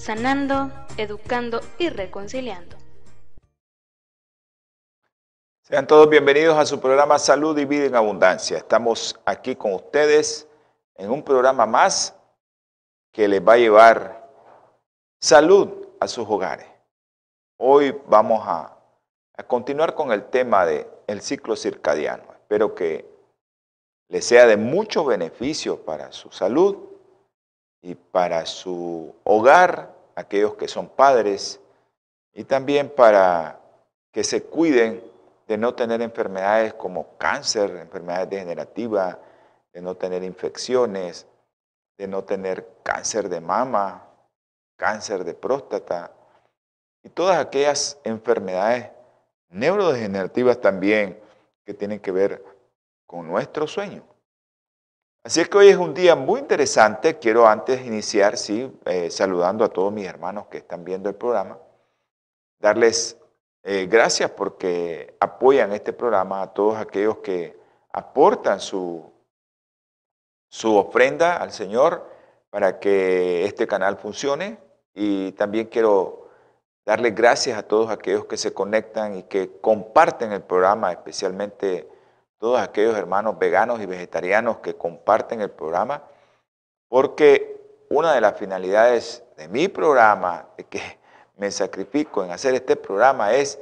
sanando, educando y reconciliando. Sean todos bienvenidos a su programa Salud y Vida en Abundancia. Estamos aquí con ustedes en un programa más que les va a llevar salud a sus hogares. Hoy vamos a, continuar con el tema del el ciclo circadiano. Espero que les sea de mucho beneficio para su salud y para su hogar, aquellos que son padres, y también para que se cuiden de no tener enfermedades como cáncer, enfermedades degenerativas, de no tener infecciones, de no tener cáncer de mama, cáncer de próstata y todas aquellas enfermedades neurodegenerativas también que tienen que ver con nuestro sueño. Así es que hoy es un día muy interesante. Quiero antes iniciar, sí, eh, saludando a todos mis hermanos que están viendo el programa, darles eh, gracias porque apoyan este programa, a todos aquellos que aportan su, su ofrenda al Señor para que este canal funcione. Y también quiero darles gracias a todos aquellos que se conectan y que comparten el programa, especialmente todos aquellos hermanos veganos y vegetarianos que comparten el programa, porque una de las finalidades de mi programa, de que me sacrifico en hacer este programa, es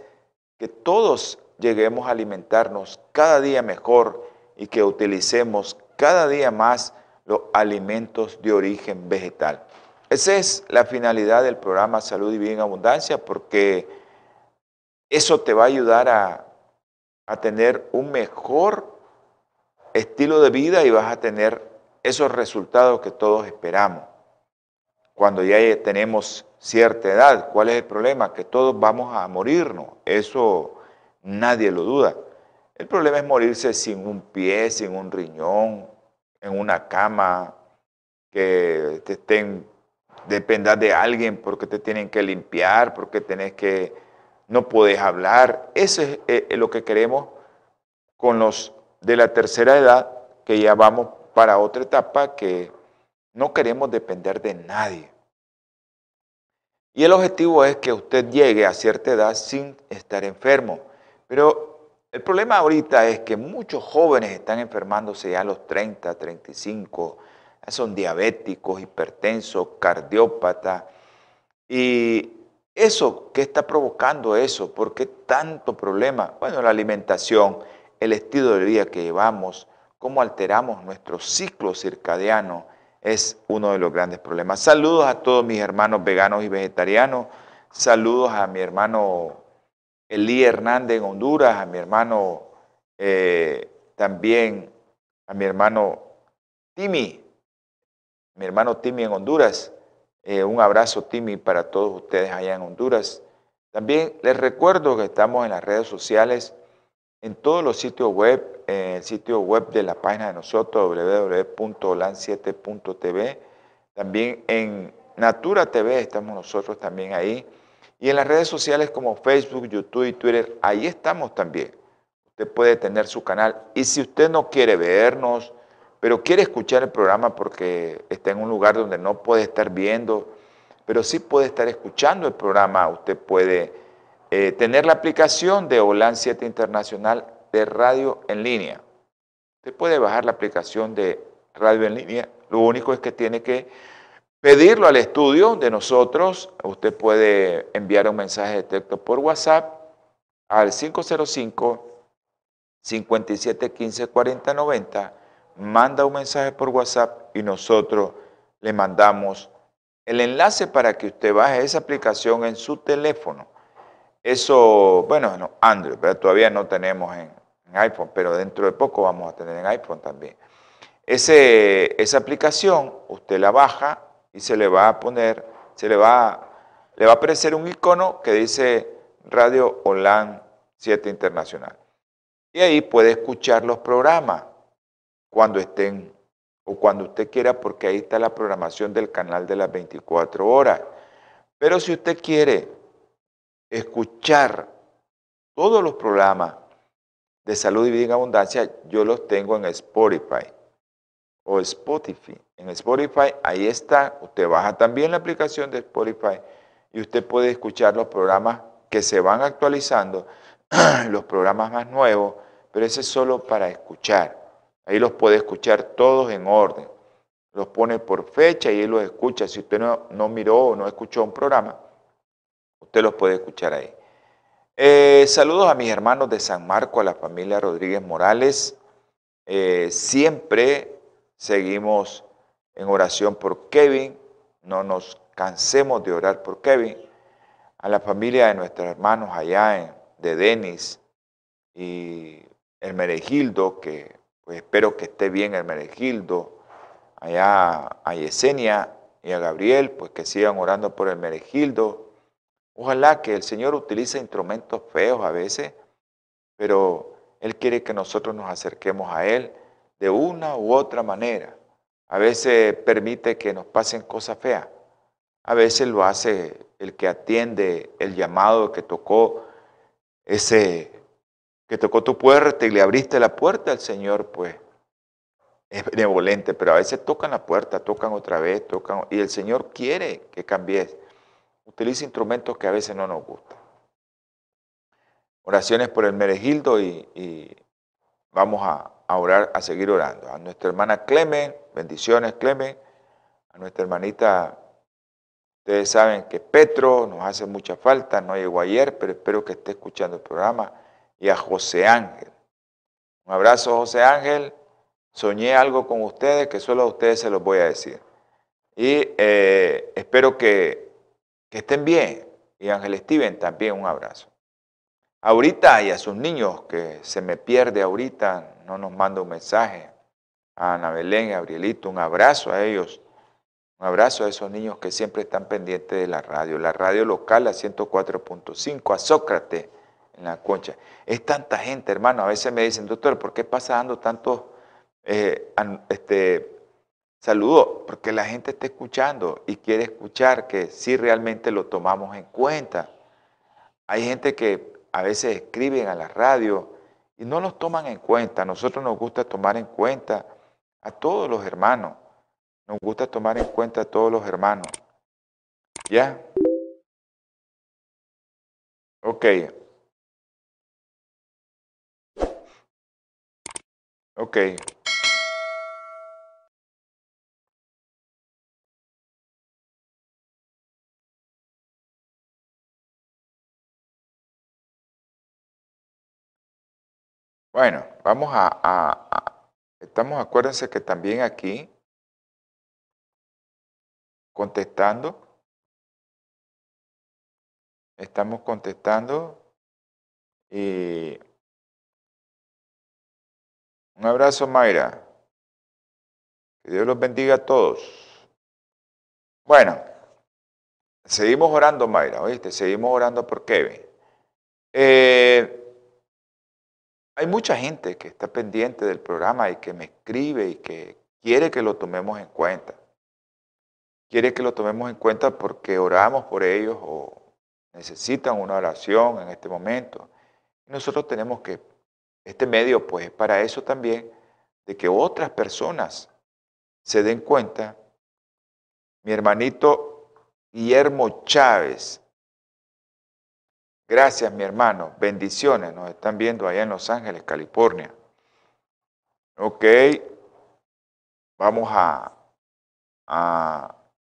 que todos lleguemos a alimentarnos cada día mejor y que utilicemos cada día más los alimentos de origen vegetal. Esa es la finalidad del programa Salud y Vida en Abundancia, porque eso te va a ayudar a a tener un mejor estilo de vida y vas a tener esos resultados que todos esperamos. Cuando ya tenemos cierta edad, ¿cuál es el problema? Que todos vamos a morirnos. Eso nadie lo duda. El problema es morirse sin un pie, sin un riñón, en una cama, que te estén, dependas de alguien porque te tienen que limpiar, porque tenés que no puedes hablar. Eso es eh, lo que queremos con los de la tercera edad, que ya vamos para otra etapa que no queremos depender de nadie. Y el objetivo es que usted llegue a cierta edad sin estar enfermo. Pero el problema ahorita es que muchos jóvenes están enfermándose ya a los 30, 35, son diabéticos, hipertensos, cardiópatas. Y ¿Eso qué está provocando eso? ¿Por qué tanto problema? Bueno, la alimentación, el estilo de vida que llevamos, cómo alteramos nuestro ciclo circadiano es uno de los grandes problemas. Saludos a todos mis hermanos veganos y vegetarianos. Saludos a mi hermano Elí Hernández en Honduras, a mi hermano eh, también, a mi hermano Timi, mi hermano Timi en Honduras. Eh, un abrazo, Timmy, para todos ustedes allá en Honduras. También les recuerdo que estamos en las redes sociales, en todos los sitios web, en el sitio web de la página de nosotros, www.lan7.tv. También en Natura TV estamos nosotros también ahí. Y en las redes sociales como Facebook, YouTube y Twitter, ahí estamos también. Usted puede tener su canal. Y si usted no quiere vernos, pero quiere escuchar el programa porque está en un lugar donde no puede estar viendo, pero sí puede estar escuchando el programa. Usted puede eh, tener la aplicación de OLAN 7 Internacional de radio en línea. Usted puede bajar la aplicación de radio en línea. Lo único es que tiene que pedirlo al estudio de nosotros. Usted puede enviar un mensaje de texto por WhatsApp al 505 57 15 40 90 manda un mensaje por WhatsApp y nosotros le mandamos el enlace para que usted baje esa aplicación en su teléfono. Eso, bueno, no, Android, todavía no tenemos en, iPhone, pero dentro de poco vamos a tener en iPhone también. Ese, esa aplicación usted la baja y se le va a poner se le va, le va a aparecer un icono que dice Radio Holan 7 Internacional. Y ahí puede escuchar los programas cuando estén o cuando usted quiera, porque ahí está la programación del canal de las 24 horas. Pero si usted quiere escuchar todos los programas de salud y vida en abundancia, yo los tengo en Spotify o Spotify. En Spotify, ahí está, usted baja también la aplicación de Spotify y usted puede escuchar los programas que se van actualizando, los programas más nuevos, pero ese es solo para escuchar. Ahí los puede escuchar todos en orden. Los pone por fecha y ahí los escucha. Si usted no, no miró o no escuchó un programa, usted los puede escuchar ahí. Eh, saludos a mis hermanos de San Marco, a la familia Rodríguez Morales. Eh, siempre seguimos en oración por Kevin. No nos cansemos de orar por Kevin. A la familia de nuestros hermanos allá de Denis y el Meregildo, que pues espero que esté bien el Meregildo, allá a Yesenia y a Gabriel, pues que sigan orando por el Meregildo. Ojalá que el Señor utilice instrumentos feos a veces, pero Él quiere que nosotros nos acerquemos a Él de una u otra manera. A veces permite que nos pasen cosas feas. A veces lo hace el que atiende el llamado que tocó ese que tocó tu puerta y le abriste la puerta, al Señor pues es benevolente, pero a veces tocan la puerta, tocan otra vez, tocan, y el Señor quiere que cambies. Utiliza instrumentos que a veces no nos gustan. Oraciones por el Meregildo y, vamos a, a, orar, a seguir orando. A nuestra hermana Clemen, bendiciones Clemen, a nuestra hermanita, ustedes saben que Petro nos hace mucha falta, no llegó ayer, pero espero que esté escuchando el programa y a José Ángel. Un abrazo, José Ángel. Soñé algo con ustedes que solo a ustedes se los voy a decir. Y eh, espero que, estén bien. Y Ángel Steven también un abrazo. Ahorita y a sus niños que se me pierde ahorita, no nos manda un mensaje. A Ana Belén y a Gabrielito, un abrazo a ellos. Un abrazo a esos niños que siempre están pendientes de la radio. La radio local, a 104.5, a Sócrates en la concha. Es tanta gente, hermano. A veces me dicen, doctor, ¿por qué pasa dando tantos eh, este, saludos? Porque la gente está escuchando y quiere escuchar que sí realmente lo tomamos en cuenta. Hay gente que a veces escriben a la radio y no los toman en cuenta. Nosotros nos gusta tomar en cuenta a todos los hermanos. Nos gusta tomar en cuenta a todos los hermanos. ¿Ya? Ok. Ok. Bueno, vamos a, estamos, acuérdense que también aquí, contestando, estamos contestando y un abrazo, Mayra. Que Dios los bendiga a todos. Bueno, seguimos orando, Mayra, ¿oíste? Seguimos orando por Kevin. Eh, hay mucha gente que está pendiente del programa y que me escribe y que quiere que lo tomemos en cuenta. Quiere que lo tomemos en cuenta porque oramos por ellos o necesitan una oración en este momento. Nosotros tenemos que este medio, pues, para eso también, de que otras personas se den cuenta. Mi hermanito Guillermo Chávez, gracias mi hermano, bendiciones, nos están viendo allá en Los Ángeles, California. Ok, vamos a,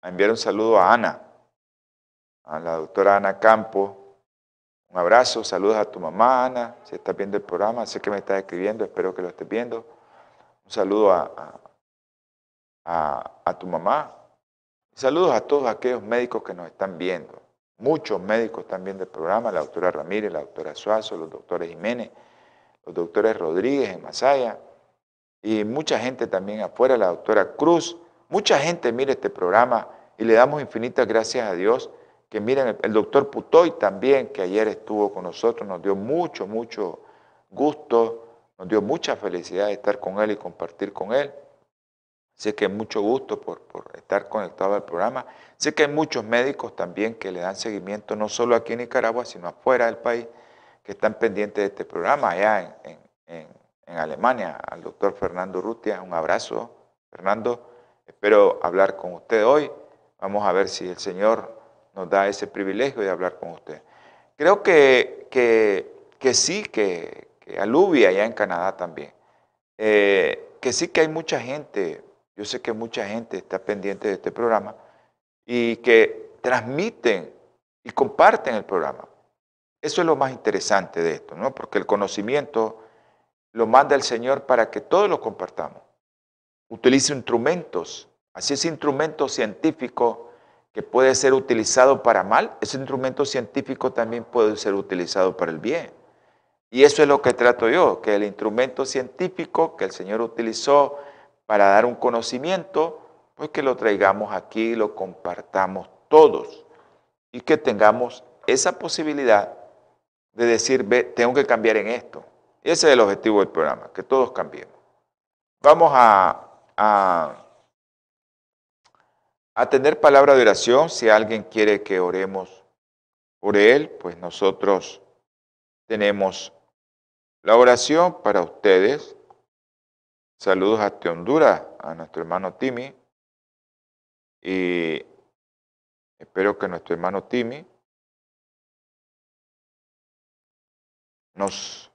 enviar un saludo a Ana, a la doctora Ana Campos, un abrazo, saludos a tu mamá, Ana, si estás viendo el programa, sé que me estás escribiendo, espero que lo estés viendo. Un saludo a, a, tu mamá. Saludos a todos aquellos médicos que nos están viendo. Muchos médicos están viendo el programa, la doctora Ramírez, la doctora Suazo, los doctores Jiménez, los doctores Rodríguez en Masaya, y mucha gente también afuera, la doctora Cruz. Mucha gente mira este programa y le damos infinitas gracias a Dios que miren, el, doctor Putoy también, que ayer estuvo con nosotros, nos dio mucho, mucho gusto, nos dio mucha felicidad de estar con él y compartir con él. Sé que mucho gusto por, estar conectado al programa. Sé que hay muchos médicos también que le dan seguimiento, no solo aquí en Nicaragua, sino afuera del país, que están pendientes de este programa, allá en, en Alemania, al doctor Fernando Rutia. Un abrazo, Fernando. Espero hablar con usted hoy. Vamos a ver si el Señor nos da ese privilegio de hablar con usted. Creo que, que, sí, que, aluvia allá en Canadá también. Eh, que sí que hay mucha gente, yo sé que mucha gente está pendiente de este programa y que transmiten y comparten el programa. Eso es lo más interesante de esto, ¿no? Porque el conocimiento lo manda el Señor para que todos lo compartamos. Utiliza instrumentos, así es instrumento científico que puede ser utilizado para mal, ese instrumento científico también puede ser utilizado para el bien. Y eso es lo que trato yo, que el instrumento científico que el Señor utilizó para dar un conocimiento, pues que lo traigamos aquí lo compartamos todos. Y que tengamos esa posibilidad de decir, ve, tengo que cambiar en esto. Ese es el objetivo del programa, que todos cambiemos. Vamos a a tener palabra de oración. Si alguien quiere que oremos por él, pues nosotros tenemos la oración para ustedes. Saludos a Honduras, a nuestro hermano Timmy. Y espero que nuestro hermano Timmy nos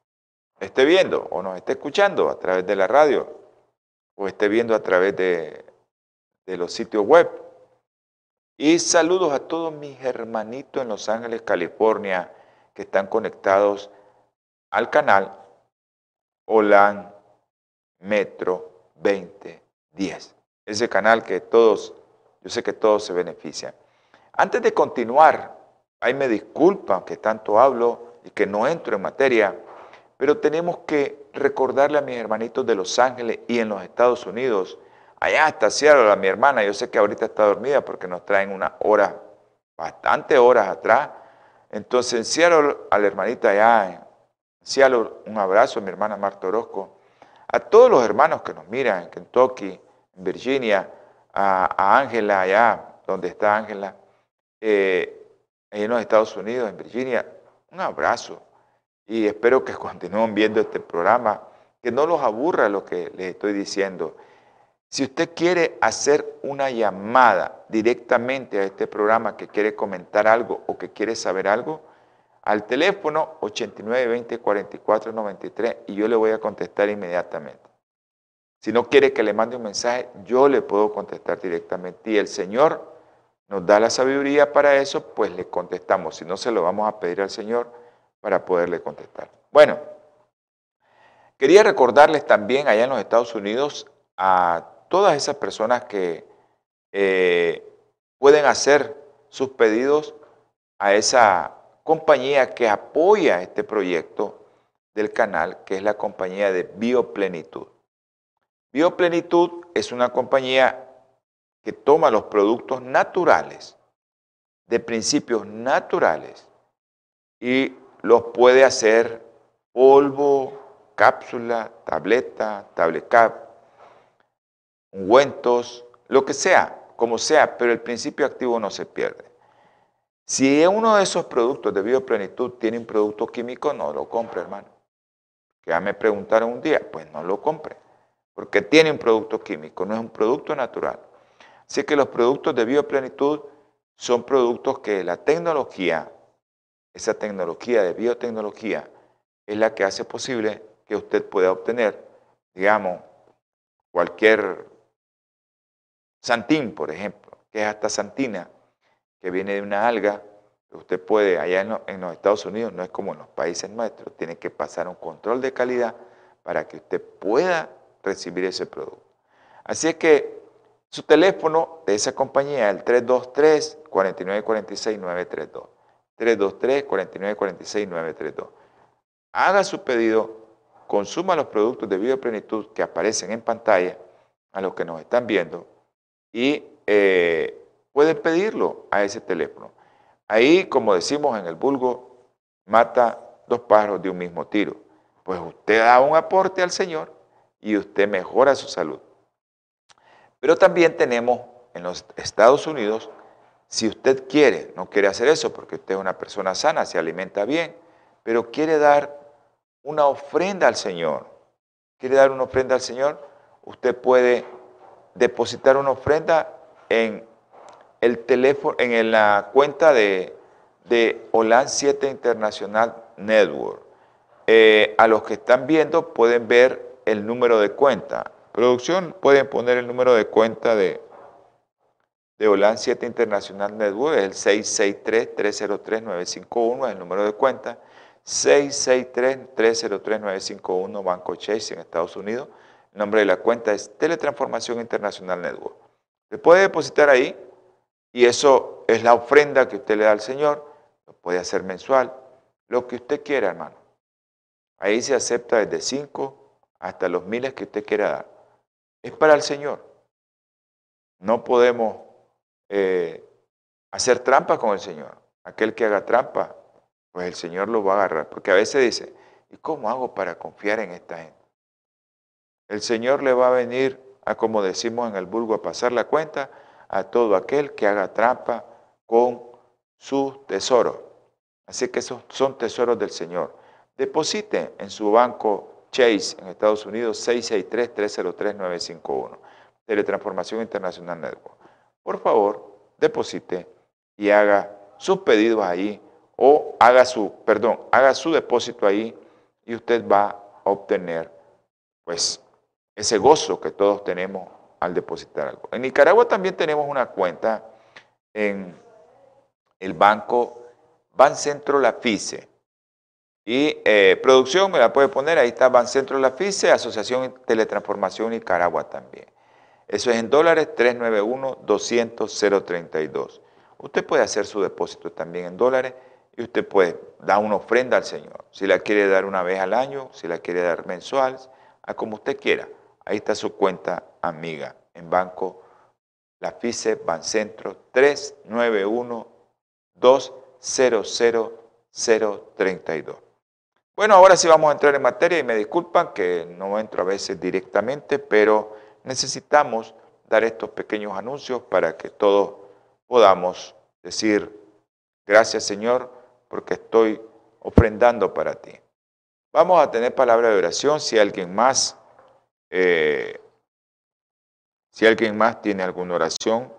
esté viendo o nos esté escuchando a través de la radio o esté viendo a través de los sitios web. Y saludos a todos mis hermanitos en Los Ángeles, California, que están conectados al canal OLAN Metro 2010. Ese canal que todos, yo sé que todos se benefician. Antes de continuar, ahí me disculpan que tanto hablo y que no entro en materia, pero tenemos que recordarle a mis hermanitos de Los Ángeles y en los Estados Unidos Allá está Seattle, a mi hermana, yo sé que ahorita está dormida porque nos traen una hora, bastante horas atrás. Entonces en Seattle, a la hermanita allá en un abrazo a mi hermana Marta Orozco, a todos los hermanos que nos miran en Kentucky, en Virginia, a Ángela allá, donde está Ángela, eh, en los Estados Unidos, en Virginia, un abrazo. Y espero que continúen viendo este programa, que no los aburra lo que les estoy diciendo. Si usted quiere hacer una llamada directamente a este programa que quiere comentar algo o que quiere saber algo, al teléfono 8920-4493 y yo le voy a contestar inmediatamente. Si no quiere que le mande un mensaje, yo le puedo contestar directamente. Y el Señor nos da la sabiduría para eso, pues le contestamos. Si no, se lo vamos a pedir al Señor para poderle contestar. Bueno, quería recordarles también allá en los Estados Unidos a todas esas personas que eh, pueden hacer sus pedidos a esa compañía que apoya este proyecto del canal, que es la compañía de Bioplenitud. Bioplenitud es una compañía que toma los productos naturales, de principios naturales, y los puede hacer polvo, cápsula, tableta, tablet cap, ungüentos, lo que sea, como sea, pero el principio activo no se pierde. Si uno de esos productos de bioplenitud tiene un producto químico, no lo compre, hermano. Ya me preguntaron un día, pues no lo compre, porque tiene un producto químico, no es un producto natural. Así que los productos de bioplenitud son productos que la tecnología, esa tecnología de biotecnología, es la que hace posible que usted pueda obtener, digamos, cualquier Santín, por ejemplo, que es hasta santina, que viene de una alga, usted puede, allá en, los Estados Unidos, no es como en los países nuestros, tiene que pasar un control de calidad para que usted pueda recibir ese producto. Así es que su teléfono de esa compañía el 323-4946-932. 323-4946-932. Haga su pedido, consuma los productos de bioplenitud que aparecen en pantalla a los que nos están viendo y eh, pedirlo a ese teléfono. Ahí, como decimos en el vulgo, mata dos pájaros de un mismo tiro. Pues usted da un aporte al Señor y usted mejora su salud. Pero también tenemos en los Estados Unidos, si usted quiere, no quiere hacer eso porque usted es una persona sana, se alimenta bien, pero quiere dar una ofrenda al Señor, quiere dar una ofrenda al Señor, usted puede depositar una ofrenda en el teléfono, en la cuenta de, de OLAN 7 International Network. Eh, a los que están viendo pueden ver el número de cuenta. Producción, pueden poner el número de cuenta de, de OLAN 7 International Network, es el 663-303-951, es el número de cuenta. 663-303-951, Banco Chase en Estados Unidos. El nombre de la cuenta es Teletransformación Internacional Network. Se puede depositar ahí y eso es la ofrenda que usted le da al Señor. Lo puede hacer mensual, lo que usted quiera, hermano. Ahí se acepta desde 5 hasta los miles que usted quiera dar. Es para el Señor. No podemos eh, hacer trampa con el Señor. Aquel que haga trampa, pues el Señor lo va a agarrar. Porque a veces dice, ¿y cómo hago para confiar en esta gente? El Señor le va a venir a, como decimos en el vulgo, a pasar la cuenta a todo aquel que haga trampa con su tesoro. Así que esos son tesoros del Señor. Deposite en su banco Chase en Estados Unidos 663-303-951, Teletransformación Internacional Network. Por favor, deposite y haga sus pedidos ahí o haga su, perdón, haga su depósito ahí y usted va a obtener pues ese gozo que todos tenemos al depositar algo. En Nicaragua también tenemos una cuenta en el banco Bancentro La FICE. Y eh, producción me la puede poner, ahí está Bancentro La FICE, Asociación Teletransformación Nicaragua también. Eso es en dólares 391-200-032. Usted puede hacer su depósito también en dólares y usted puede dar una ofrenda al Señor. Si la quiere dar una vez al año, si la quiere dar mensual, a como usted quiera. Ahí está su cuenta amiga en banco La FICE Bancentro 391 200 032. Bueno, ahora sí vamos a entrar en materia y me disculpan que no entro a veces directamente, pero necesitamos dar estos pequeños anuncios para que todos podamos decir, gracias Señor, porque estoy ofrendando para ti. Vamos a tener palabra de oración si alguien más, eh, si alguien más tiene alguna oración,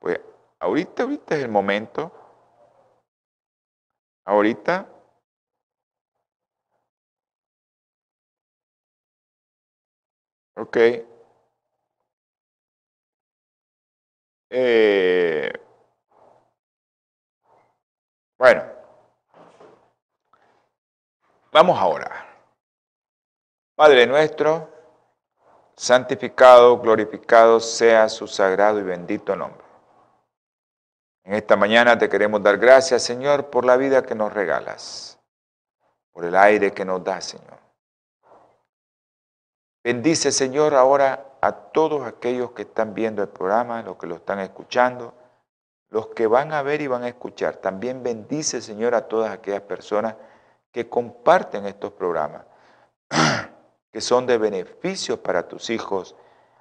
pues ahorita, ahorita es el momento. Ahorita Ok. Eh, bueno, vamos ahora. Padre nuestro, santificado, glorificado sea su sagrado y bendito nombre. En esta mañana te queremos dar gracias, Señor, por la vida que nos regalas, por el aire que nos das, Señor. Bendice, Señor, ahora a todos aquellos que están viendo el programa, los que lo están escuchando, los que van a ver y van a escuchar. También bendice, Señor, a todas aquellas personas que comparten estos programas, que son de beneficio para tus hijos.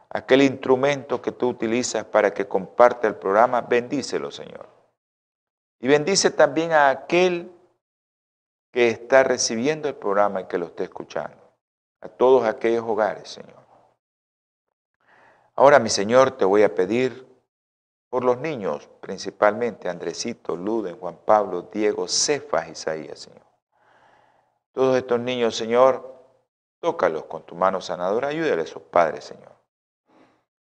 Aquel instrumento que tú utilizas para que comparte el programa, bendícelo, Señor. Y bendice también a aquel que está recibiendo el programa y que lo esté escuchando a todos aquellos hogares, Señor. Ahora, mi Señor, te voy a pedir por los niños, principalmente Andresito, Luden, Juan Pablo, Diego, Cefas, Isaías, Señor. Todos estos niños, Señor, tócalos con tu mano sanadora, ayúdale a sus padres, Señor.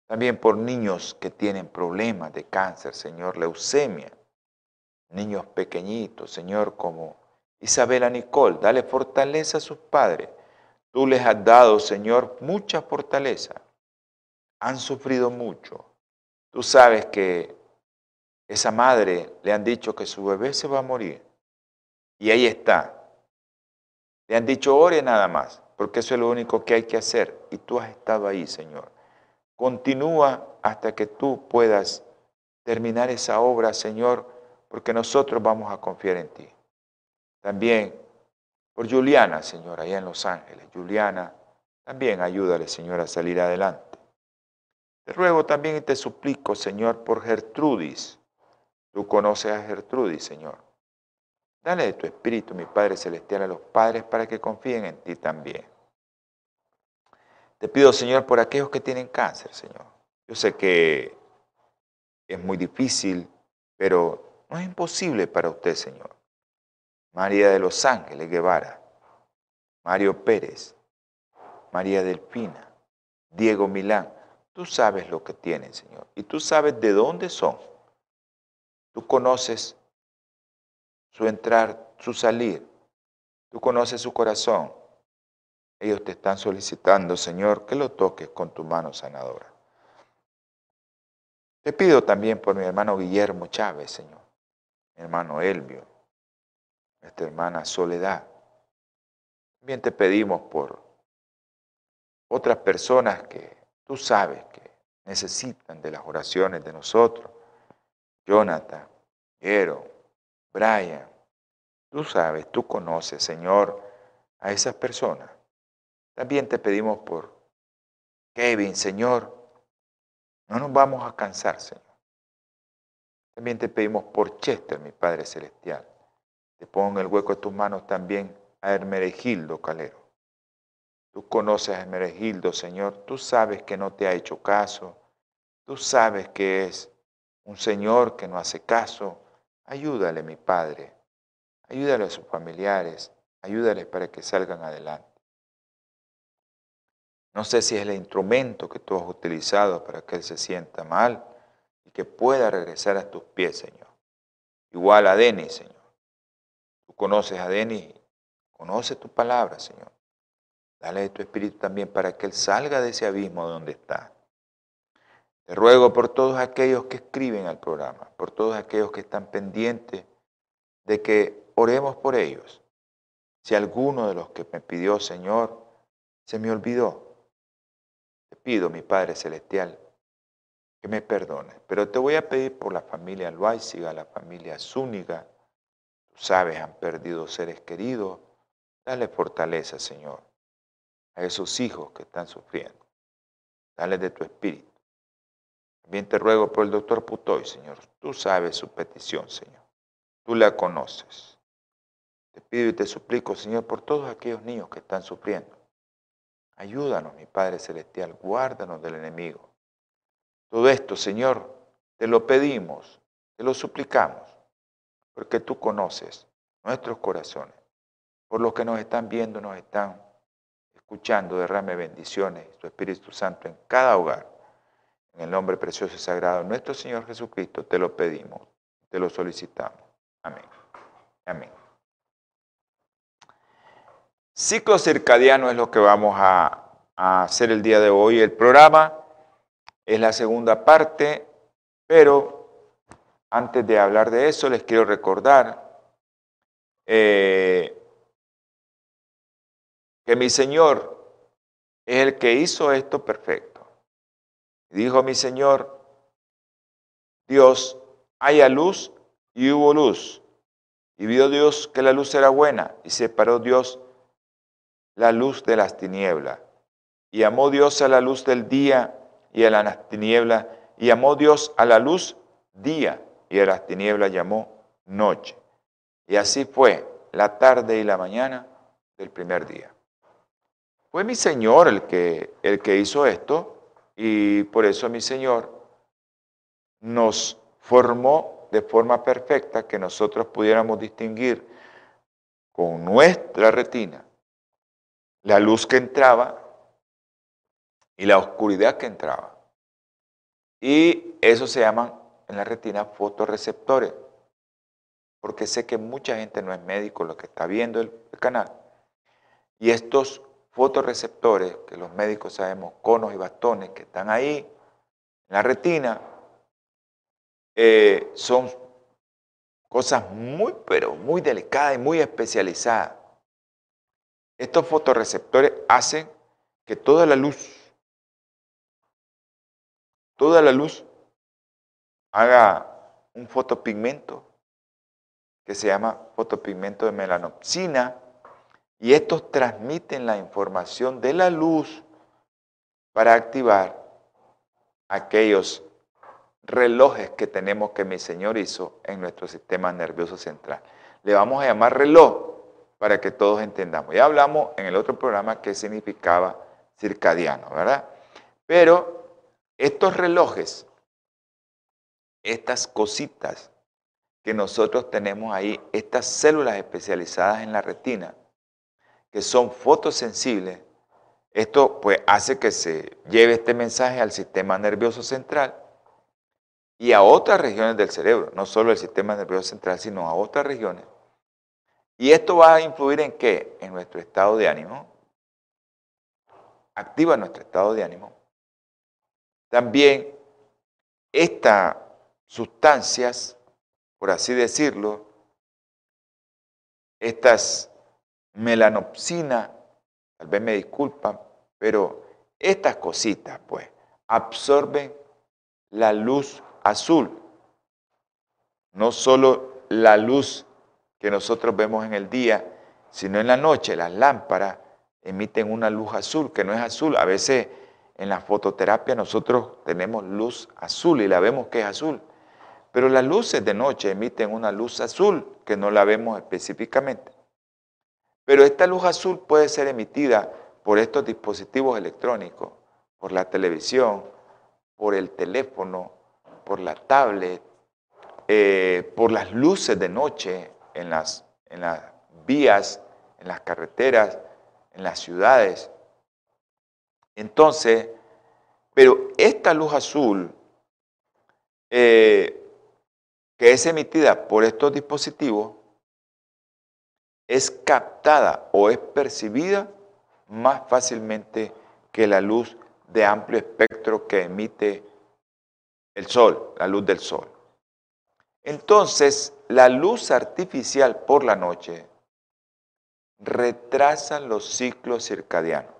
También por niños que tienen problemas de cáncer, Señor, leucemia, niños pequeñitos, Señor, como Isabela Nicole, dale fortaleza a sus padres Tú les has dado, Señor, mucha fortaleza. Han sufrido mucho. Tú sabes que esa madre le han dicho que su bebé se va a morir. Y ahí está. Le han dicho, ore nada más, porque eso es lo único que hay que hacer. Y tú has estado ahí, Señor. Continúa hasta que tú puedas terminar esa obra, Señor, porque nosotros vamos a confiar en ti. También por Juliana, Señor, allá en Los Ángeles. Juliana, también ayúdale, Señor, a salir adelante. Te ruego también y te suplico, Señor, por Gertrudis. Tú conoces a Gertrudis, Señor. Dale de tu espíritu, mi Padre Celestial, a los padres para que confíen en ti también. Te pido, Señor, por aquellos que tienen cáncer, Señor. Yo sé que es muy difícil, pero no es imposible para usted, Señor. María de los Ángeles Guevara, Mario Pérez, María Delfina, Diego Milán. Tú sabes lo que tienen, Señor, y tú sabes de dónde son. Tú conoces su entrar, su salir. Tú conoces su corazón. Ellos te están solicitando, Señor, que lo toques con tu mano sanadora. Te pido también por mi hermano Guillermo Chávez, Señor, mi hermano Elvio, nuestra hermana Soledad. También te pedimos por otras personas que tú sabes que necesitan de las oraciones de nosotros. Jonathan, Ero, Brian, tú sabes, tú conoces, Señor, a esas personas. También te pedimos por Kevin, Señor. No nos vamos a cansar, Señor. También te pedimos por Chester, mi Padre Celestial. Te pongo en el hueco de tus manos también a Hermeregildo Calero. Tú conoces a Hermeregildo, Señor. Tú sabes que no te ha hecho caso. Tú sabes que es un Señor que no hace caso. Ayúdale, mi Padre. Ayúdale a sus familiares. Ayúdales para que salgan adelante. No sé si es el instrumento que tú has utilizado para que Él se sienta mal y que pueda regresar a tus pies, Señor. Igual a Denis, Señor. Tú conoces a Denis, conoce tu palabra, Señor. Dale de tu espíritu también para que Él salga de ese abismo donde está. Te ruego por todos aquellos que escriben al programa, por todos aquellos que están pendientes de que oremos por ellos. Si alguno de los que me pidió, Señor, se me olvidó, te pido, mi Padre Celestial, que me perdones. Pero te voy a pedir por la familia Loaiziga, la familia Zúñiga. Tú sabes, han perdido seres queridos. Dale fortaleza, Señor, a esos hijos que están sufriendo. Dale de tu espíritu. También te ruego por el doctor Putoy, Señor. Tú sabes su petición, Señor. Tú la conoces. Te pido y te suplico, Señor, por todos aquellos niños que están sufriendo. Ayúdanos, mi Padre Celestial, guárdanos del enemigo. Todo esto, Señor, te lo pedimos, te lo suplicamos, porque tú conoces nuestros corazones. Por los que nos están viendo, nos están escuchando, derrame bendiciones, tu Espíritu Santo en cada hogar. En el nombre precioso y sagrado de nuestro Señor Jesucristo te lo pedimos, te lo solicitamos. Amén. Amén. Ciclo circadiano es lo que vamos a, hacer el día de hoy. El programa es la segunda parte, pero antes de hablar de eso les quiero recordar eh, que mi Señor es el que hizo esto perfecto. Dijo mi Señor, Dios, haya luz y hubo luz. Y vio Dios que la luz era buena y separó Dios la luz de las tinieblas. Y amó Dios a la luz del día y a las tinieblas, y amó Dios a la luz día y a las tinieblas llamó noche. Y así fue la tarde y la mañana del primer día. Fue mi Señor el que, el que hizo esto y por eso mi Señor nos formó de forma perfecta que nosotros pudiéramos distinguir con nuestra retina la luz que entraba y la oscuridad que entraba. Y eso se llaman en la retina fotoreceptores, porque sé que mucha gente no es médico lo que está viendo el, canal. Y estos fotoreceptores, que los médicos sabemos, conos y bastones que están ahí en la retina, eh, son cosas muy, pero muy delicadas y muy especializadas. Estos fotorreceptores hacen que toda la luz, toda la luz haga un fotopigmento que se llama fotopigmento de melanopsina y estos transmiten la información de la luz para activar aquellos relojes que tenemos que mi Señor hizo en nuestro sistema nervioso central. Le vamos a llamar reloj para que todos entendamos. Ya hablamos en el otro programa qué significaba circadiano, ¿verdad? Pero estos relojes, estas cositas que nosotros tenemos ahí, estas células especializadas en la retina, que son fotosensibles, esto pues hace que se lleve este mensaje al sistema nervioso central y a otras regiones del cerebro, no solo el sistema nervioso central, sino a otras regiones. Y esto va a influir en qué? En nuestro estado de ánimo. Activa nuestro estado de ánimo. También estas sustancias, por así decirlo, estas melanopsina, tal vez me disculpan, pero estas cositas, pues, absorben la luz azul. No solo la luz que nosotros vemos en el día, sino en la noche. Las lámparas emiten una luz azul, que no es azul. A veces en la fototerapia nosotros tenemos luz azul y la vemos que es azul. Pero las luces de noche emiten una luz azul que no la vemos específicamente. Pero esta luz azul puede ser emitida por estos dispositivos electrónicos, por la televisión, por el teléfono, por la tablet, eh, por las luces de noche en las, vías, en las carreteras, en las ciudades. Entonces, pero esta luz azul eh, que es emitida por estos dispositivos es captada o es percibida más fácilmente que la luz de amplio espectro que emite el sol, la luz del sol. Entonces, la luz artificial por la noche retrasa los ciclos circadianos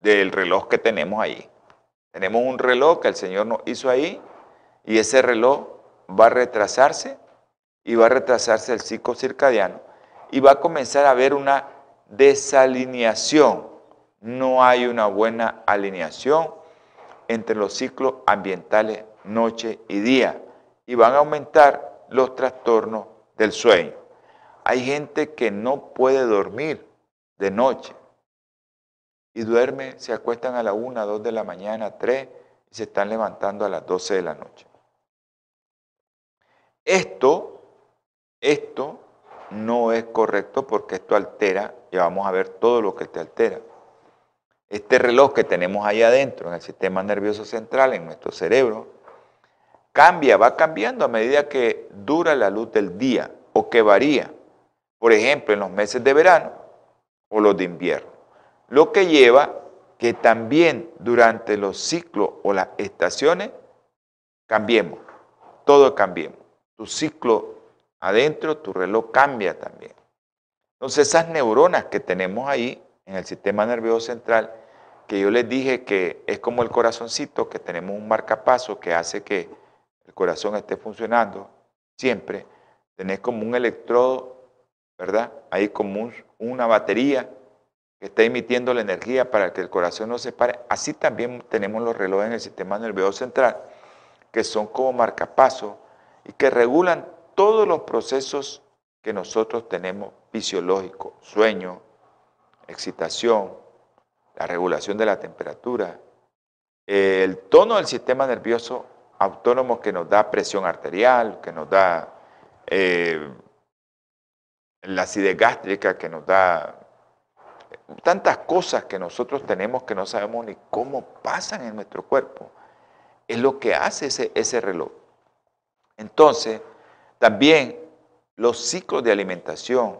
del reloj que tenemos ahí. Tenemos un reloj que el Señor nos hizo ahí y ese reloj va a retrasarse y va a retrasarse el ciclo circadiano y va a comenzar a haber una desalineación. No hay una buena alineación entre los ciclos ambientales noche y día y van a aumentar los trastornos del sueño. Hay gente que no puede dormir de noche y duerme, se acuestan a la una, dos de la mañana, tres y se están levantando a las doce de la noche. Esto, esto no es correcto porque esto altera, y vamos a ver todo lo que te altera. Este reloj que tenemos ahí adentro, en el sistema nervioso central, en nuestro cerebro, cambia, va cambiando a medida que dura la luz del día o que varía. Por ejemplo, en los meses de verano o los de invierno. Lo que lleva que también durante los ciclos o las estaciones cambiemos, todo cambiemos. Tu ciclo adentro, tu reloj cambia también. Entonces esas neuronas que tenemos ahí en el sistema nervioso central, que yo les dije que es como el corazoncito, que tenemos un marcapaso que hace que el corazón esté funcionando siempre, tenés como un electrodo, ¿verdad? Ahí como una batería que está emitiendo la energía para que el corazón no se pare. Así también tenemos los relojes en el sistema nervioso central, que son como marcapasos y que regulan todos los procesos que nosotros tenemos fisiológicos, sueño, excitación, la regulación de la temperatura, el tono del sistema nervioso autónomo que nos da presión arterial, que nos da eh, la acidez gástrica, que nos da tantas cosas que nosotros tenemos que no sabemos ni cómo pasan en nuestro cuerpo. Es lo que hace ese, ese reloj. Entonces, también los ciclos de alimentación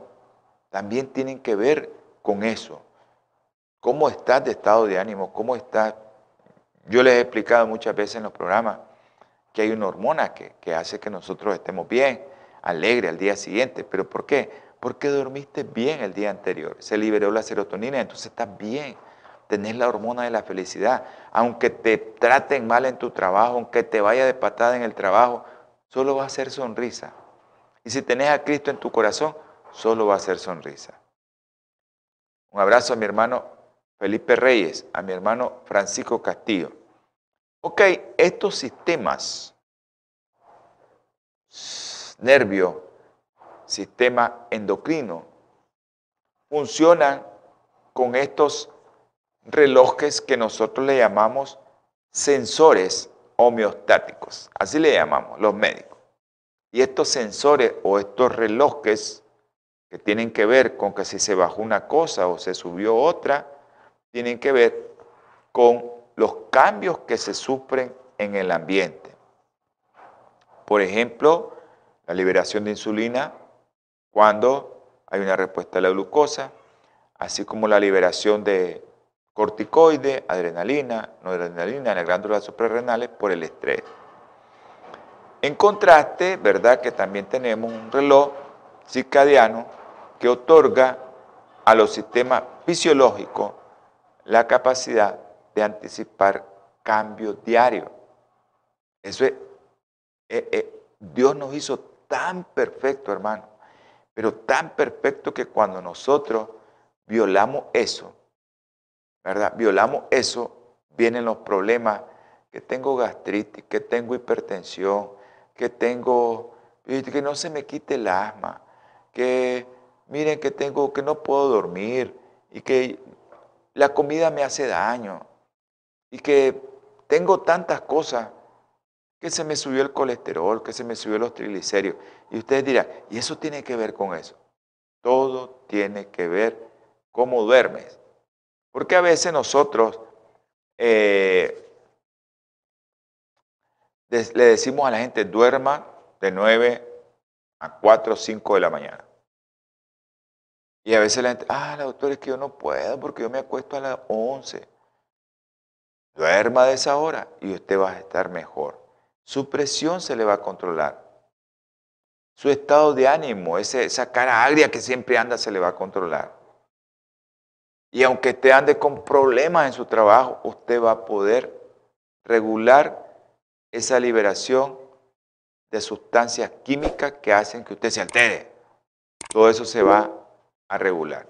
también tienen que ver con eso. ¿Cómo estás de estado de ánimo? ¿Cómo estás? Yo les he explicado muchas veces en los programas que hay una hormona que, hace que nosotros estemos bien, alegre al día siguiente. ¿Pero por qué? Porque dormiste bien el día anterior. Se liberó la serotonina, entonces estás bien. tenés la hormona de la felicidad. Aunque te traten mal en tu trabajo, aunque te vaya de patada en el trabajo, solo va a ser sonrisa. Y si tenés a Cristo en tu corazón, solo va a ser sonrisa. Un abrazo a mi hermano Felipe Reyes, a mi hermano Francisco Castillo. Ok, estos sistemas, nervio, sistema endocrino, funcionan con estos relojes que nosotros le llamamos sensores homeostáticos. Así le llamamos los médicos. Y estos sensores o estos relojes que tienen que ver con que si se bajó una cosa o se subió otra, tienen que ver con los cambios que se sufren en el ambiente. Por ejemplo, la liberación de insulina cuando hay una respuesta a la glucosa, así como la liberación de corticoide, adrenalina, noradrenalina en las glándulas suprarrenales por el estrés. En contraste, ¿verdad? Que también tenemos un reloj circadiano que otorga a los sistemas fisiológicos la capacidad de anticipar cambios diarios. Eso es, eh, eh, Dios nos hizo tan perfecto, hermano, pero tan perfecto que cuando nosotros violamos eso, ¿verdad? Violamos eso, vienen los problemas, que tengo gastritis, que tengo hipertensión, que tengo, que no se me quite el asma, que miren que tengo, que no puedo dormir y que la comida me hace daño y que tengo tantas cosas que se me subió el colesterol, que se me subió los triglicéridos. Y ustedes dirán, ¿y eso tiene que ver con eso? Todo tiene que ver cómo duermes. Porque a veces nosotros eh, le decimos a la gente, duerma de 9 a 4 o 5 de la mañana. Y a veces la gente, ah, la doctora, es que yo no puedo porque yo me acuesto a las 11. Duerma de esa hora y usted va a estar mejor. Su presión se le va a controlar. Su estado de ánimo, esa cara agria que siempre anda, se le va a controlar. Y aunque usted ande con problemas en su trabajo, usted va a poder regular esa liberación de sustancias químicas que hacen que usted se altere. Todo eso se va a regular.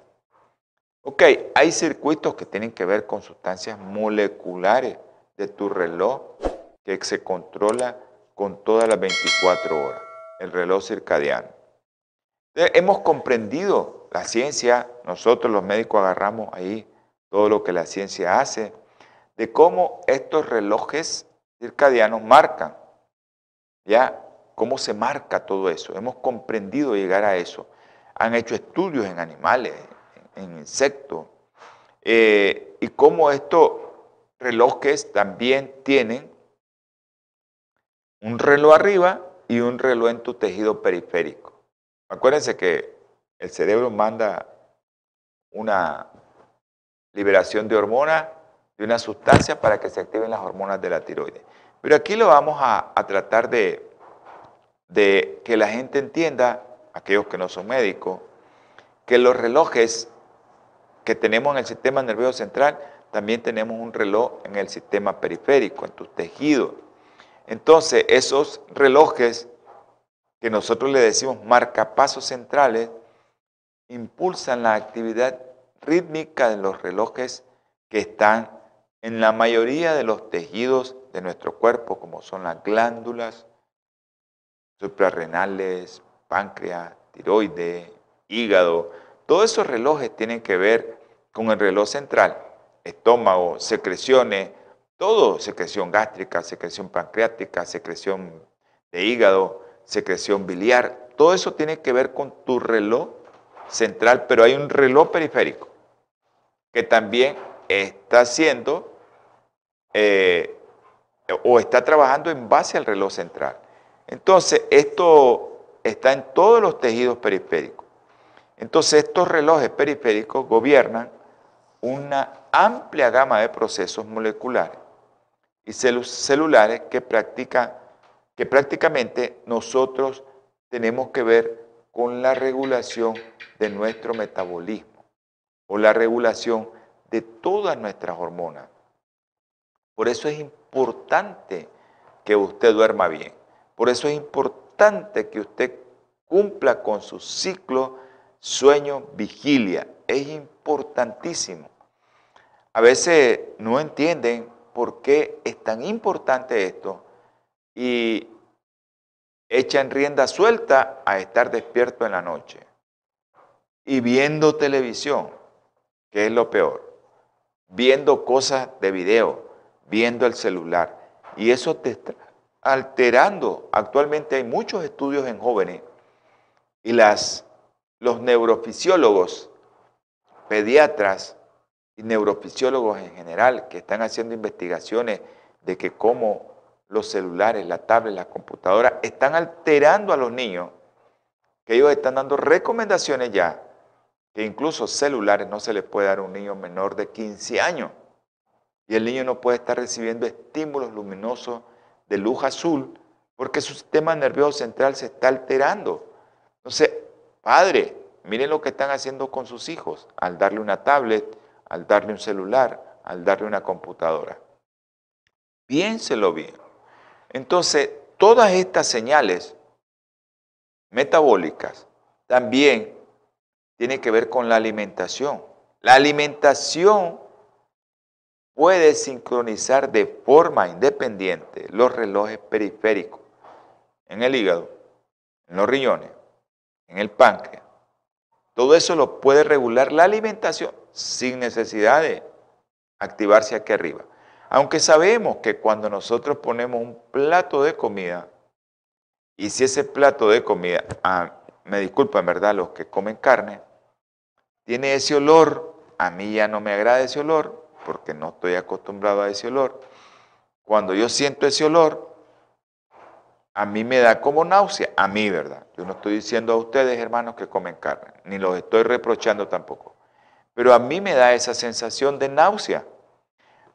Ok, hay circuitos que tienen que ver con sustancias moleculares de tu reloj que se controla con todas las 24 horas, el reloj circadiano. Hemos comprendido la ciencia, nosotros los médicos agarramos ahí todo lo que la ciencia hace, de cómo estos relojes circadianos marcan, ya, cómo se marca todo eso. Hemos comprendido llegar a eso. Han hecho estudios en animales, en insectos, eh, y cómo estos relojes también tienen un reloj arriba y un reloj en tu tejido periférico. Acuérdense que el cerebro manda una liberación de hormonas, de una sustancia para que se activen las hormonas de la tiroides. Pero aquí lo vamos a, tratar de, de que la gente entienda, aquellos que no son médicos, que los relojes que tenemos en el sistema nervioso central, también tenemos un reloj en el sistema periférico, en tus tejidos. Entonces, esos relojes que nosotros le decimos marcapasos centrales, impulsan la actividad rítmica de los relojes que están en la mayoría de los tejidos de nuestro cuerpo, como son las glándulas suprarrenales, páncreas, tiroides, hígado. Todos esos relojes tienen que ver con el reloj central, estómago, secreciones, todo, secreción gástrica, secreción pancreática, secreción de hígado, secreción biliar, todo eso tiene que ver con tu reloj central, pero hay un reloj periférico que también está haciendo eh, o está trabajando en base al reloj central. Entonces, esto está en todos los tejidos periféricos. Entonces, estos relojes periféricos gobiernan una amplia gama de procesos moleculares y celulares que, practica, que prácticamente nosotros tenemos que ver con la regulación de nuestro metabolismo o la regulación de todas nuestras hormonas. Por eso es importante que usted duerma bien. Por eso es importante que usted cumpla con su ciclo sueño-vigilia. Es importantísimo. A veces no entienden por qué es tan importante esto y echan rienda suelta a estar despierto en la noche y viendo televisión, que es lo peor, viendo cosas de video, viendo el celular. Y eso te está alterando. Actualmente hay muchos estudios en jóvenes y las, los neurofisiólogos, pediatras y neurofisiólogos en general que están haciendo investigaciones de que cómo los celulares, la tablet, la computadora están alterando a los niños, que ellos están dando recomendaciones ya, que incluso celulares no se les puede dar a un niño menor de 15 años. Y el niño no puede estar recibiendo estímulos luminosos de luz azul porque su sistema nervioso central se está alterando. Entonces, padre, miren lo que están haciendo con sus hijos al darle una tablet, al darle un celular, al darle una computadora. Piénselo bien. Entonces, todas estas señales metabólicas también tienen que ver con la alimentación. La alimentación puede sincronizar de forma independiente los relojes periféricos en el hígado, en los riñones, en el páncreas. Todo eso lo puede regular la alimentación sin necesidad de activarse aquí arriba. Aunque sabemos que cuando nosotros ponemos un plato de comida, y si ese plato de comida, ah, me disculpan, ¿verdad? Los que comen carne, tiene ese olor, a mí ya no me agrada ese olor, porque no estoy acostumbrado a ese olor. Cuando yo siento ese olor, a mí me da como náusea, a mí, ¿verdad? Yo no estoy diciendo a ustedes, hermanos, que comen carne, ni los estoy reprochando tampoco. Pero a mí me da esa sensación de náusea,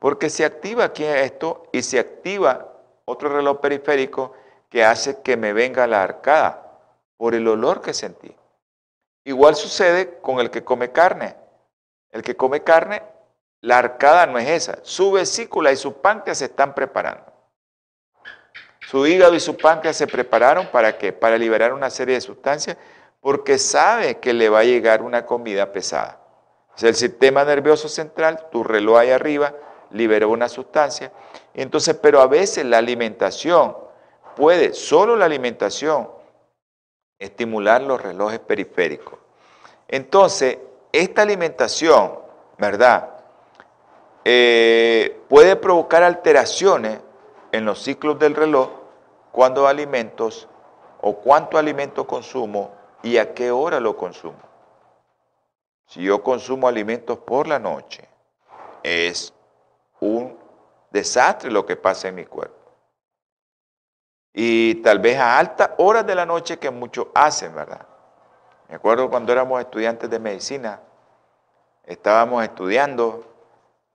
porque se activa aquí esto y se activa otro reloj periférico que hace que me venga la arcada por el olor que sentí. Igual sucede con el que come carne. El que come carne, la arcada no es esa. Su vesícula y su páncreas se están preparando. Su hígado y su páncreas se prepararon para qué? Para liberar una serie de sustancias porque sabe que le va a llegar una comida pesada. O el sistema nervioso central, tu reloj ahí arriba, liberó una sustancia. Entonces, pero a veces la alimentación puede, solo la alimentación, estimular los relojes periféricos. Entonces, esta alimentación, ¿verdad? Eh, puede provocar alteraciones en los ciclos del reloj cuando alimentos o cuánto alimento consumo y a qué hora lo consumo. Si yo consumo alimentos por la noche, es un desastre lo que pasa en mi cuerpo. Y tal vez a altas horas de la noche que muchos hacen, ¿verdad? Me acuerdo cuando éramos estudiantes de medicina, estábamos estudiando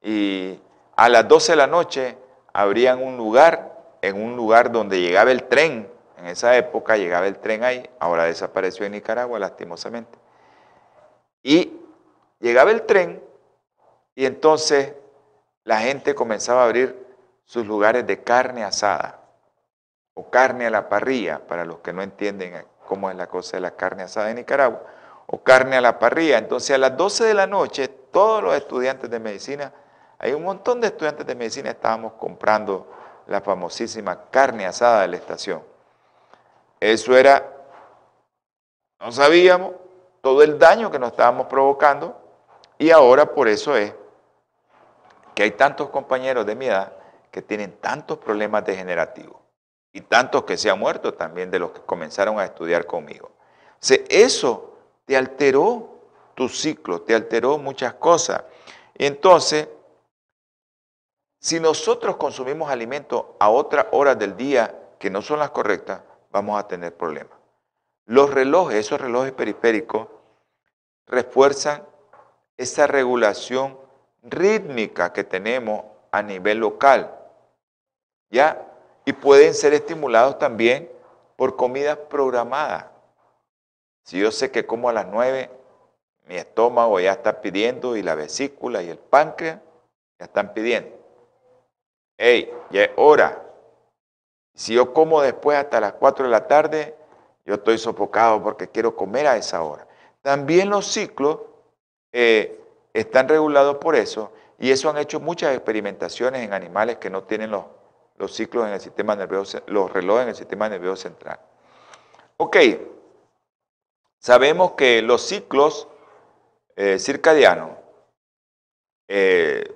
y a las 12 de la noche abrían un lugar, en un lugar donde llegaba el tren. En esa época llegaba el tren ahí, ahora desapareció en Nicaragua lastimosamente. Y llegaba el tren y entonces la gente comenzaba a abrir sus lugares de carne asada o carne a la parrilla, para los que no entienden cómo es la cosa de la carne asada en Nicaragua, o carne a la parrilla. Entonces a las 12 de la noche, todos los estudiantes de medicina, hay un montón de estudiantes de medicina, estábamos comprando la famosísima carne asada de la estación. Eso era, no sabíamos todo el daño que nos estábamos provocando y ahora por eso es que hay tantos compañeros de mi edad que tienen tantos problemas degenerativos y tantos que se han muerto también de los que comenzaron a estudiar conmigo. O eso te alteró tu ciclo, te alteró muchas cosas. Y entonces, si nosotros consumimos alimentos a otras horas del día que no son las correctas, vamos a tener problemas. Los relojes, esos relojes periféricos, refuerzan esa regulación rítmica que tenemos a nivel local. ¿Ya? y pueden ser estimulados también por comidas programadas. Si yo sé que como a las 9 mi estómago ya está pidiendo y la vesícula y el páncreas ya están pidiendo. Hey, ya es hora. Si yo como después hasta las 4 de la tarde, yo estoy sofocado porque quiero comer a esa hora. También los ciclos eh, están regulados por eso y eso han hecho muchas experimentaciones en animales que no tienen los, los ciclos en el sistema nervioso, los relojes en el sistema nervioso central. Ok, sabemos que los ciclos eh, circadianos, eh,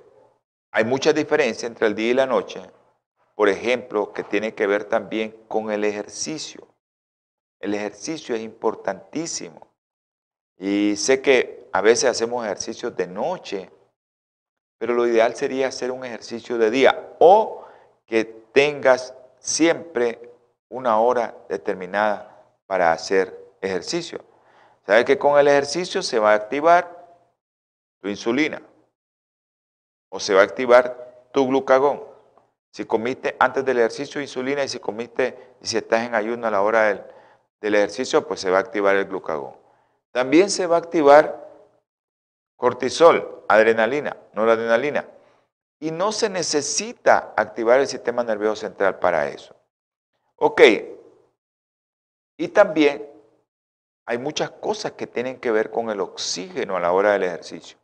hay mucha diferencia entre el día y la noche, por ejemplo, que tiene que ver también con el ejercicio. El ejercicio es importantísimo. Y sé que a veces hacemos ejercicios de noche, pero lo ideal sería hacer un ejercicio de día o que tengas siempre una hora determinada para hacer ejercicio. ¿Sabes que con el ejercicio se va a activar tu insulina o se va a activar tu glucagón? Si comiste antes del ejercicio insulina y si comiste y si estás en ayuno a la hora del, del ejercicio, pues se va a activar el glucagón. También se va a activar cortisol, adrenalina, noradrenalina. Y no se necesita activar el sistema nervioso central para eso. Ok. Y también hay muchas cosas que tienen que ver con el oxígeno a la hora del ejercicio.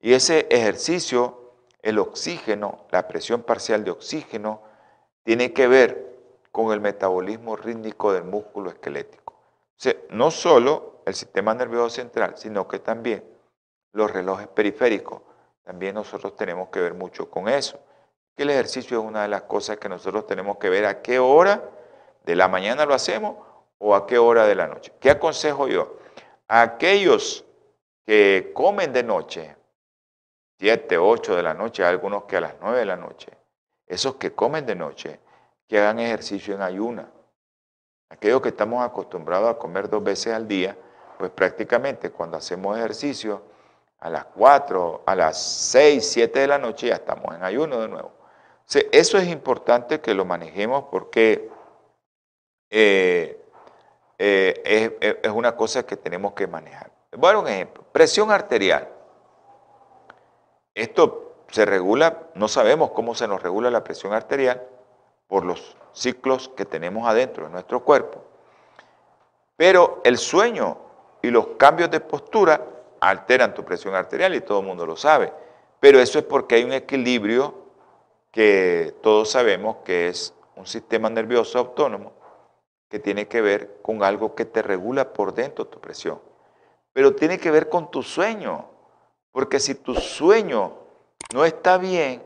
Y ese ejercicio, el oxígeno, la presión parcial de oxígeno, tiene que ver con el metabolismo rítmico del músculo esquelético. O sea, no solo el sistema nervioso central, sino que también los relojes periféricos. También nosotros tenemos que ver mucho con eso. El ejercicio es una de las cosas que nosotros tenemos que ver a qué hora de la mañana lo hacemos o a qué hora de la noche. ¿Qué aconsejo yo? A aquellos que comen de noche, 7, 8 de la noche, algunos que a las 9 de la noche, esos que comen de noche, que hagan ejercicio en ayuna. Aquellos que estamos acostumbrados a comer dos veces al día, pues prácticamente cuando hacemos ejercicio, a las 4, a las 6, 7 de la noche ya estamos en ayuno de nuevo. eso es importante que lo manejemos porque eh, eh, es, una cosa que tenemos que manejar. Dar un ejemplo. Presión arterial. Esto se regula, no sabemos cómo se nos regula la presión arterial por los ciclos que tenemos adentro de nuestro cuerpo. Pero el sueño y los cambios de postura alteran tu presión arterial y todo el mundo lo sabe. Pero eso es porque hay un equilibrio que todos sabemos que es un sistema nervioso autónomo que tiene que ver con algo que te regula por dentro tu presión. Pero tiene que ver con tu sueño. Porque si tu sueño no está bien,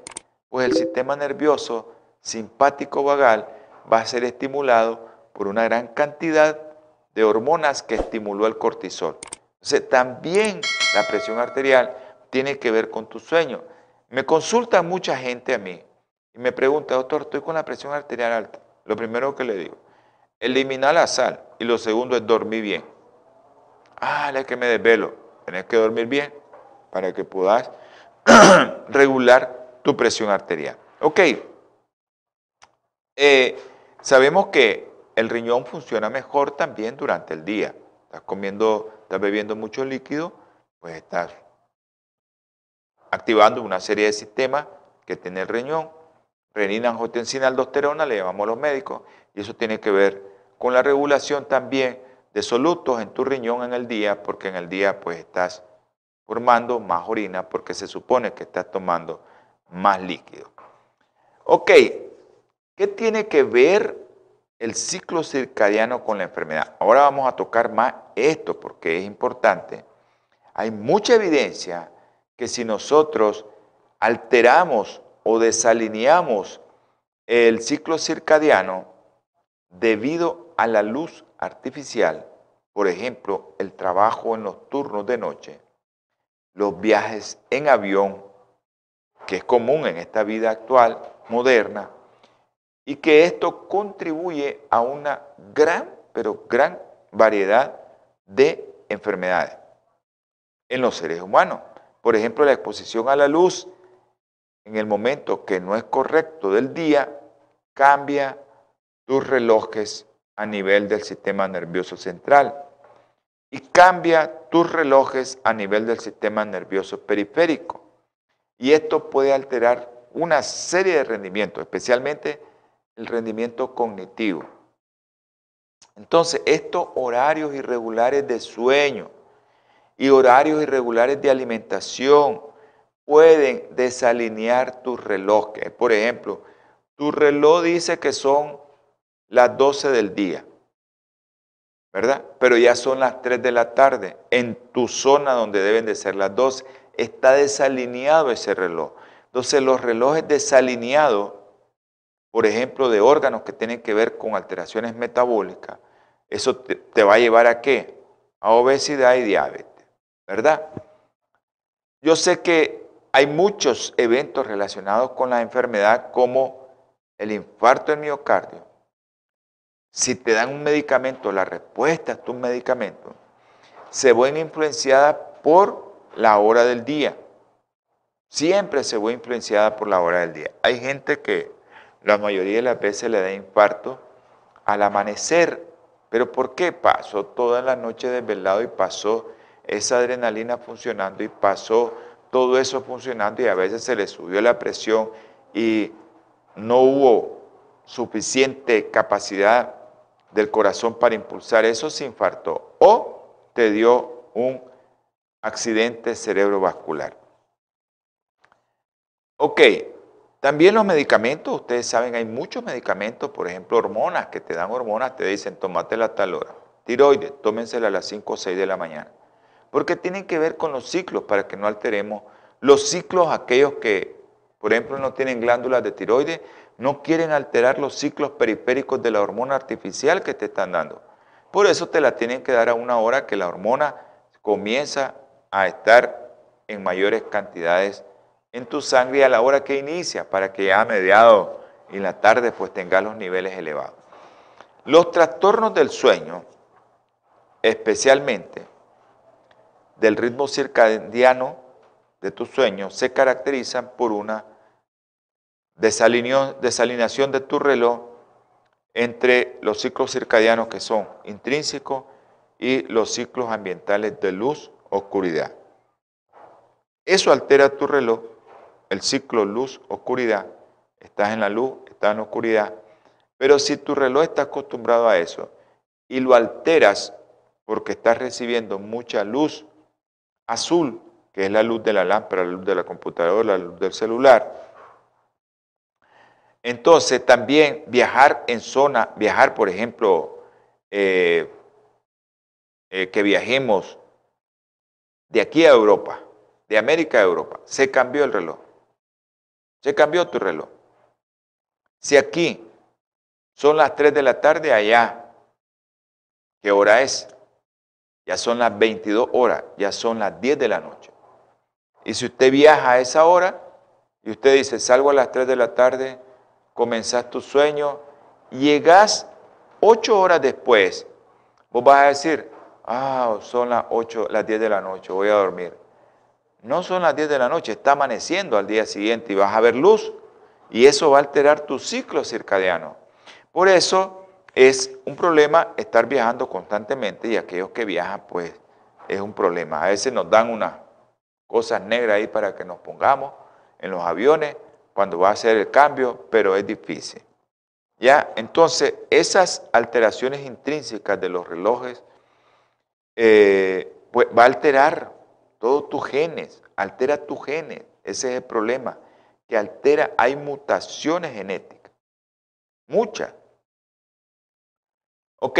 pues el sistema nervioso simpático vagal va a ser estimulado por una gran cantidad de hormonas que estimuló el cortisol. Entonces, también la presión arterial tiene que ver con tu sueño. Me consulta mucha gente a mí y me pregunta, doctor, estoy con la presión arterial alta. Lo primero que le digo, eliminar la sal y lo segundo es dormir bien. Ah, es que me desvelo. Tienes que dormir bien para que puedas regular tu presión arterial. Ok. Eh, sabemos que el riñón funciona mejor también durante el día. Estás comiendo estás bebiendo mucho líquido, pues estás activando una serie de sistemas que tiene el riñón, renina, angiotensina, aldosterona, le llamamos los médicos, y eso tiene que ver con la regulación también de solutos en tu riñón en el día, porque en el día pues estás formando más orina porque se supone que estás tomando más líquido. Ok, ¿qué tiene que ver el ciclo circadiano con la enfermedad. Ahora vamos a tocar más esto porque es importante. Hay mucha evidencia que si nosotros alteramos o desalineamos el ciclo circadiano debido a la luz artificial, por ejemplo, el trabajo en los turnos de noche, los viajes en avión, que es común en esta vida actual, moderna, y que esto contribuye a una gran, pero gran variedad de enfermedades en los seres humanos. Por ejemplo, la exposición a la luz en el momento que no es correcto del día cambia tus relojes a nivel del sistema nervioso central. y cambia tus relojes a nivel del sistema nervioso periférico. Y esto puede alterar una serie de rendimientos, especialmente el rendimiento cognitivo. Entonces, estos horarios irregulares de sueño y horarios irregulares de alimentación pueden desalinear tus relojes. Por ejemplo, tu reloj dice que son las 12 del día, ¿verdad? Pero ya son las 3 de la tarde. En tu zona donde deben de ser las 12, está desalineado ese reloj. Entonces los relojes desalineados, por ejemplo, de órganos que tienen que ver con alteraciones metabólicas, eso te, va a llevar a qué? A obesidad y diabetes, ¿verdad? Yo sé que hay muchos eventos relacionados con la enfermedad como el infarto del miocardio. Si te dan un medicamento, la respuesta a tu medicamento se ven influenciada por la hora del día. Siempre se ve influenciada por la hora del día. Hay gente que la mayoría de las veces le da infarto al amanecer. ¿Pero por qué? Pasó toda la noche desvelado y pasó esa adrenalina funcionando y pasó todo eso funcionando y a veces se le subió la presión y no hubo suficiente capacidad del corazón para impulsar eso, se infartó o te dio un accidente cerebrovascular. Ok, también los medicamentos, ustedes saben, hay muchos medicamentos, por ejemplo, hormonas, que te dan hormonas, te dicen, tómatela a tal hora. Tiroides, tómensela a las 5 o 6 de la mañana. Porque tienen que ver con los ciclos, para que no alteremos los ciclos, aquellos que, por ejemplo, no tienen glándulas de tiroides, no quieren alterar los ciclos periféricos de la hormona artificial que te están dando. Por eso te la tienen que dar a una hora que la hormona comienza a estar en mayores cantidades en tu sangre a la hora que inicia, para que ya a mediado y la tarde pues tengas los niveles elevados. Los trastornos del sueño, especialmente del ritmo circadiano de tu sueño, se caracterizan por una desalineación de tu reloj entre los ciclos circadianos que son intrínsecos y los ciclos ambientales de luz, oscuridad. Eso altera tu reloj el ciclo luz-oscuridad. Estás en la luz, estás en la oscuridad. Pero si tu reloj está acostumbrado a eso y lo alteras porque estás recibiendo mucha luz azul, que es la luz de la lámpara, la luz de la computadora, la luz del celular, entonces también viajar en zona, viajar por ejemplo, eh, eh, que viajemos de aquí a Europa, de América a Europa, se cambió el reloj. Se cambió tu reloj. Si aquí son las 3 de la tarde, allá, ¿qué hora es? Ya son las 22 horas, ya son las 10 de la noche. Y si usted viaja a esa hora y usted dice, salgo a las 3 de la tarde, comenzás tu sueño, llegas 8 horas después, vos vas a decir, ah, son las 8, las 10 de la noche, voy a dormir. No son las 10 de la noche, está amaneciendo al día siguiente y vas a ver luz y eso va a alterar tu ciclo circadiano. Por eso es un problema estar viajando constantemente y aquellos que viajan pues es un problema. A veces nos dan unas cosas negras ahí para que nos pongamos en los aviones cuando va a hacer el cambio, pero es difícil. ¿Ya? Entonces, esas alteraciones intrínsecas de los relojes eh, pues, va a alterar todos tus genes, altera tus genes, ese es el problema, que altera, hay mutaciones genéticas, muchas. Ok,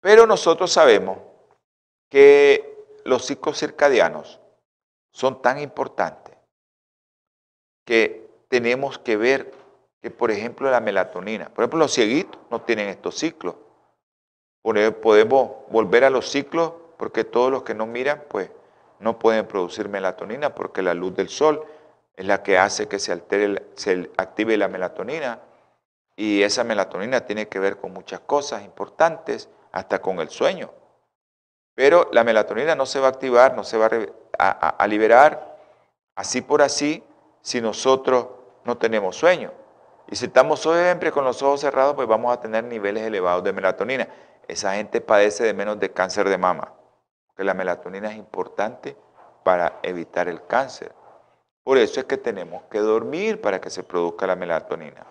pero nosotros sabemos que los ciclos circadianos son tan importantes que tenemos que ver que, por ejemplo, la melatonina, por ejemplo, los cieguitos no tienen estos ciclos. Podemos volver a los ciclos porque todos los que no miran, pues no pueden producir melatonina porque la luz del sol es la que hace que se, altere, se active la melatonina y esa melatonina tiene que ver con muchas cosas importantes, hasta con el sueño. Pero la melatonina no se va a activar, no se va a, liberar así por así si nosotros no tenemos sueño. Y si estamos siempre con los ojos cerrados, pues vamos a tener niveles elevados de melatonina. Esa gente padece de menos de cáncer de mama. Que la melatonina es importante para evitar el cáncer. Por eso es que tenemos que dormir para que se produzca la melatonina.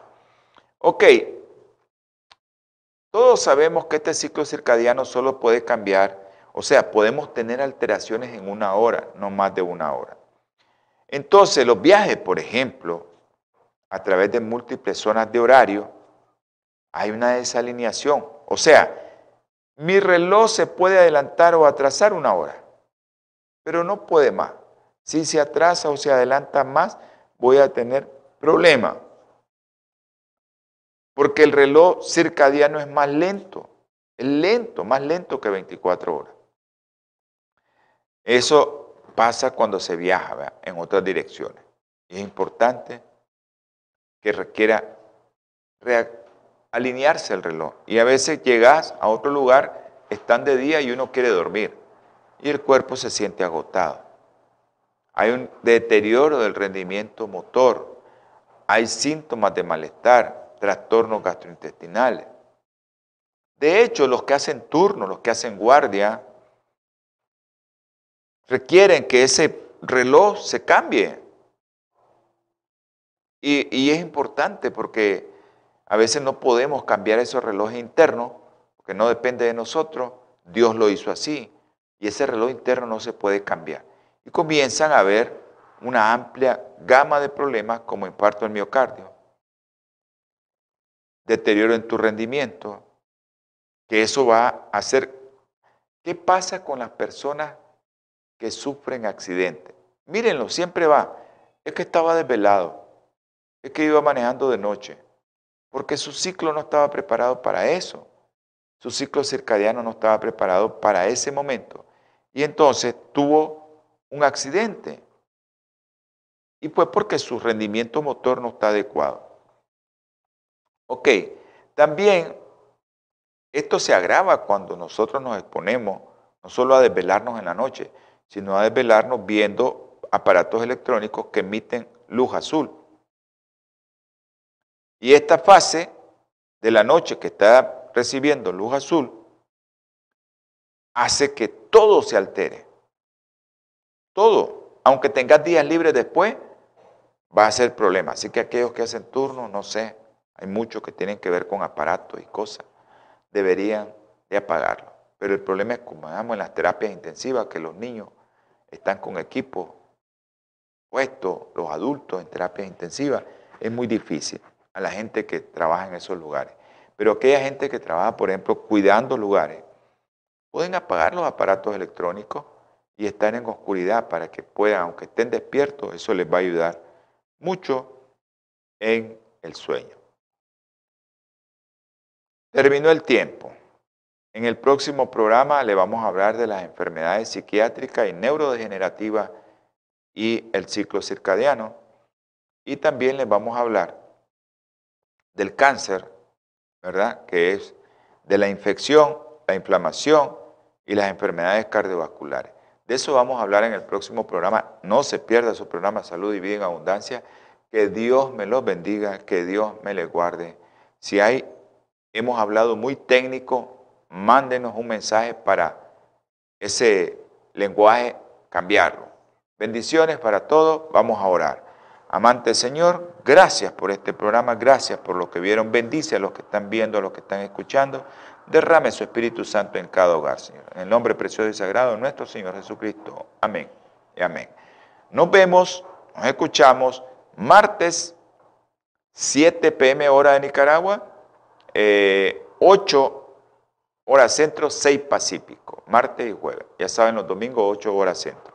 Ok, todos sabemos que este ciclo circadiano solo puede cambiar, o sea, podemos tener alteraciones en una hora, no más de una hora. Entonces, los viajes, por ejemplo, a través de múltiples zonas de horario, hay una desalineación. O sea, mi reloj se puede adelantar o atrasar una hora, pero no puede más. Si se atrasa o se adelanta más, voy a tener problema. Porque el reloj circadiano es más lento, es lento, más lento que 24 horas. Eso pasa cuando se viaja en otras direcciones. Es importante que requiera alinearse el reloj. Y a veces llegas a otro lugar, están de día y uno quiere dormir. Y el cuerpo se siente agotado. Hay un deterioro del rendimiento motor. Hay síntomas de malestar, trastornos gastrointestinales. De hecho, los que hacen turno, los que hacen guardia, requieren que ese reloj se cambie. Y, y es importante porque a veces no podemos cambiar esos relojes internos, porque no depende de nosotros, Dios lo hizo así, y ese reloj interno no se puede cambiar. Y comienzan a haber una amplia gama de problemas como infarto del miocardio, deterioro en tu rendimiento, que eso va a hacer... ¿Qué pasa con las personas que sufren accidentes? Mírenlo, siempre va. Es que estaba desvelado, es que iba manejando de noche, porque su ciclo no estaba preparado para eso. Su ciclo circadiano no estaba preparado para ese momento. Y entonces tuvo un accidente. Y fue porque su rendimiento motor no está adecuado. Ok, también esto se agrava cuando nosotros nos exponemos no solo a desvelarnos en la noche, sino a desvelarnos viendo aparatos electrónicos que emiten luz azul. Y esta fase de la noche que está recibiendo luz azul hace que todo se altere. Todo. Aunque tengas días libres después, va a ser problema. Así que aquellos que hacen turno, no sé, hay muchos que tienen que ver con aparatos y cosas, deberían de apagarlo. Pero el problema es como digamos en las terapias intensivas, que los niños están con equipo puesto, los adultos en terapias intensivas, es muy difícil a la gente que trabaja en esos lugares. Pero aquella gente que trabaja, por ejemplo, cuidando lugares, pueden apagar los aparatos electrónicos y estar en oscuridad para que puedan, aunque estén despiertos, eso les va a ayudar mucho en el sueño. Terminó el tiempo. En el próximo programa le vamos a hablar de las enfermedades psiquiátricas y neurodegenerativas y el ciclo circadiano. Y también les vamos a hablar del cáncer, ¿verdad? Que es de la infección, la inflamación y las enfermedades cardiovasculares. De eso vamos a hablar en el próximo programa. No se pierda su programa Salud y Vida en Abundancia. Que Dios me los bendiga, que Dios me les guarde. Si hay, hemos hablado muy técnico, mándenos un mensaje para ese lenguaje cambiarlo. Bendiciones para todos. Vamos a orar. Amante Señor, gracias por este programa, gracias por lo que vieron. Bendice a los que están viendo, a los que están escuchando. Derrame su Espíritu Santo en cada hogar, Señor. En el nombre precioso y sagrado de nuestro Señor Jesucristo. Amén y amén. Nos vemos, nos escuchamos martes 7 pm hora de Nicaragua, 8 eh, horas centro, 6 pacífico, martes y jueves. Ya saben, los domingos 8 horas centro.